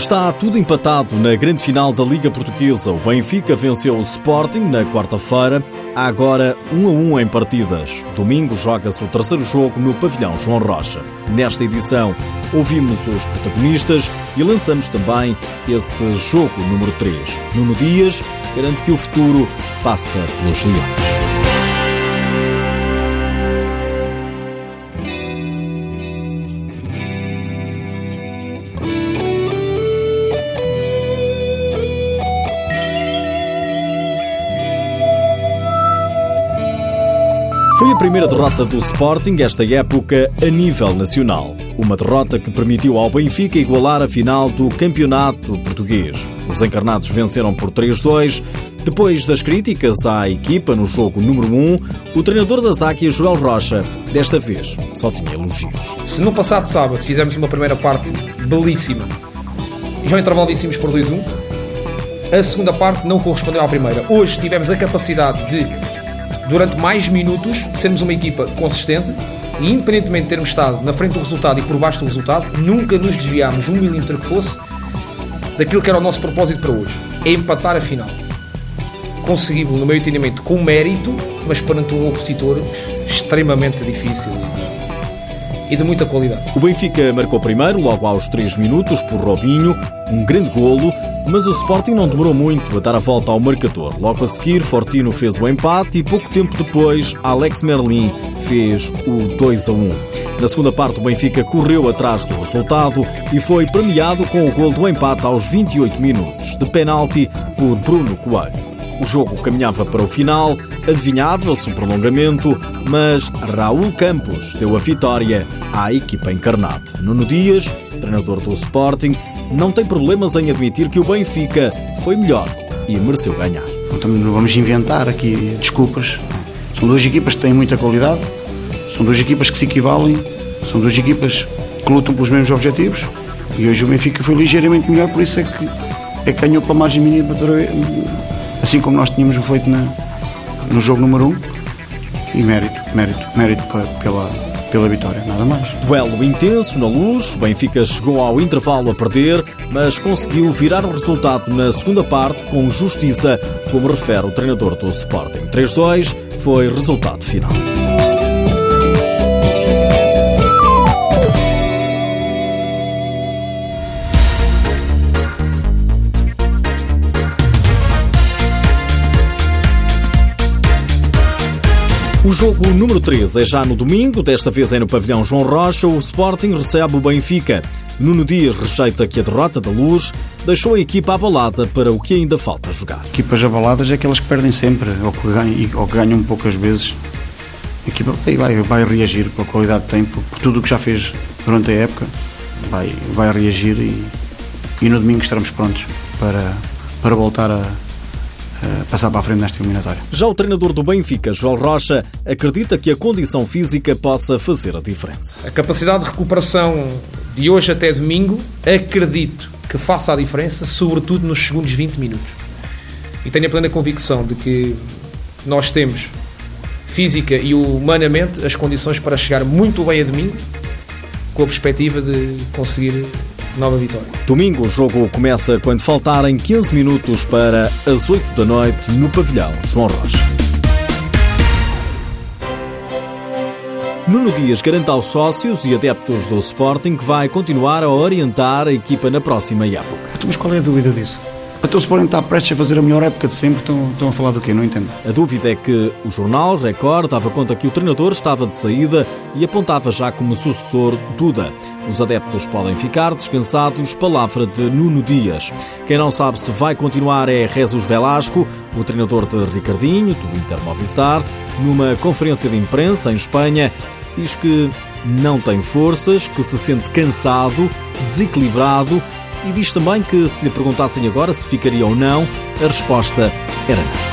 Está tudo empatado na grande final da Liga Portuguesa. O Benfica venceu o Sporting na quarta-feira. Há agora um a um em partidas. Domingo joga-se o terceiro jogo no pavilhão João Rocha. Nesta edição ouvimos os protagonistas e lançamos também esse jogo número 3. Nuno Dias garante que o futuro passa pelos Leões. Foi a primeira derrota do Sporting esta época a nível nacional. Uma derrota que permitiu ao Benfica igualar a final do Campeonato Português. Os encarnados venceram por 3-2. Depois das críticas à equipa no jogo número 1, o treinador das Águias, Joel Rocha, desta vez só tinha elogios. Se no passado sábado fizemos uma primeira parte belíssima e ao intervalo por 2-1, a segunda parte não correspondeu à primeira. Hoje tivemos a capacidade de durante mais minutos, sermos uma equipa consistente e, independentemente de termos estado na frente do resultado e por baixo do resultado, nunca nos desviámos um milímetro que fosse daquilo que era o nosso propósito para hoje: é empatar a final. Conseguimos, no meu entendimento, com mérito, mas perante um opositor extremamente difícil e de muita qualidade. O Benfica marcou primeiro, logo aos 3 minutos, por Robinho, um grande golo, mas o Sporting não demorou muito a dar a volta ao marcador. Logo a seguir, Fortino fez o empate e pouco tempo depois, Alex Merlin fez o 2 a 1. Na segunda parte, o Benfica correu atrás do resultado e foi premiado com o gol do empate aos 28 minutos, de penalti por Bruno Coelho. O jogo caminhava para o final, adivinhava-se um prolongamento, mas Raul Campos deu a vitória à equipa encarnada. Nuno Dias, treinador do Sporting, não tem problemas em admitir que o Benfica foi melhor e mereceu ganhar. Não vamos inventar aqui desculpas. São duas equipas que têm muita qualidade, são duas equipas que se equivalem, são duas equipas que lutam pelos mesmos objetivos e hoje o Benfica foi ligeiramente melhor, por isso é que, é que ganhou pela margem mínima assim como nós tínhamos feito na, no jogo número 1. Um, e mérito, mérito, mérito pela, pela vitória, nada mais. Duelo intenso na luz, o Benfica chegou ao intervalo a perder, mas conseguiu virar o resultado na segunda parte com justiça, como refere o treinador do Sporting. 3-2 foi resultado final. O jogo número 3 é já no domingo, desta vez é no pavilhão João Rocha. O Sporting recebe o Benfica. Nuno Dias rejeita que a derrota da Luz deixou a equipa abalada para o que ainda falta jogar. Equipas abaladas é aquelas que perdem sempre ou que ganham, ou que ganham poucas vezes. A equipa vai, vai reagir com a qualidade de tempo, por tudo o que já fez durante a época. Vai, vai reagir e, e no domingo estaremos prontos para, para voltar a, passar para a frente nesta eliminatória. Já o treinador do Benfica, João Rocha, acredita que a condição física possa fazer a diferença. A capacidade de recuperação de hoje até domingo, acredito que faça a diferença, sobretudo nos segundos 20 minutos. E tenho a plena convicção de que nós temos física e humanamente as condições para chegar muito bem a domingo, com a perspectiva de conseguir nova vitória. Domingo o jogo começa quando faltarem 15 minutos para as 8 da noite no pavilhão João Rocha. Nuno Dias garante aos sócios e adeptos do Sporting que vai continuar a orientar a equipa na próxima época. Mas qual é a dúvida disso? Então, se podem estar prestes a fazer a melhor época de sempre, estão, estão a falar do quê? Não entendo. A dúvida é que o jornal Record dava conta que o treinador estava de saída e apontava já como sucessor Duda. Os adeptos podem ficar descansados, palavra de Nuno Dias. Quem não sabe se vai continuar é Jesus Velasco, o treinador de Ricardinho, do Inter Movistar, numa conferência de imprensa em Espanha, diz que não tem forças, que se sente cansado, desequilibrado e diz também que, se lhe perguntassem agora se ficaria ou não, a resposta era não.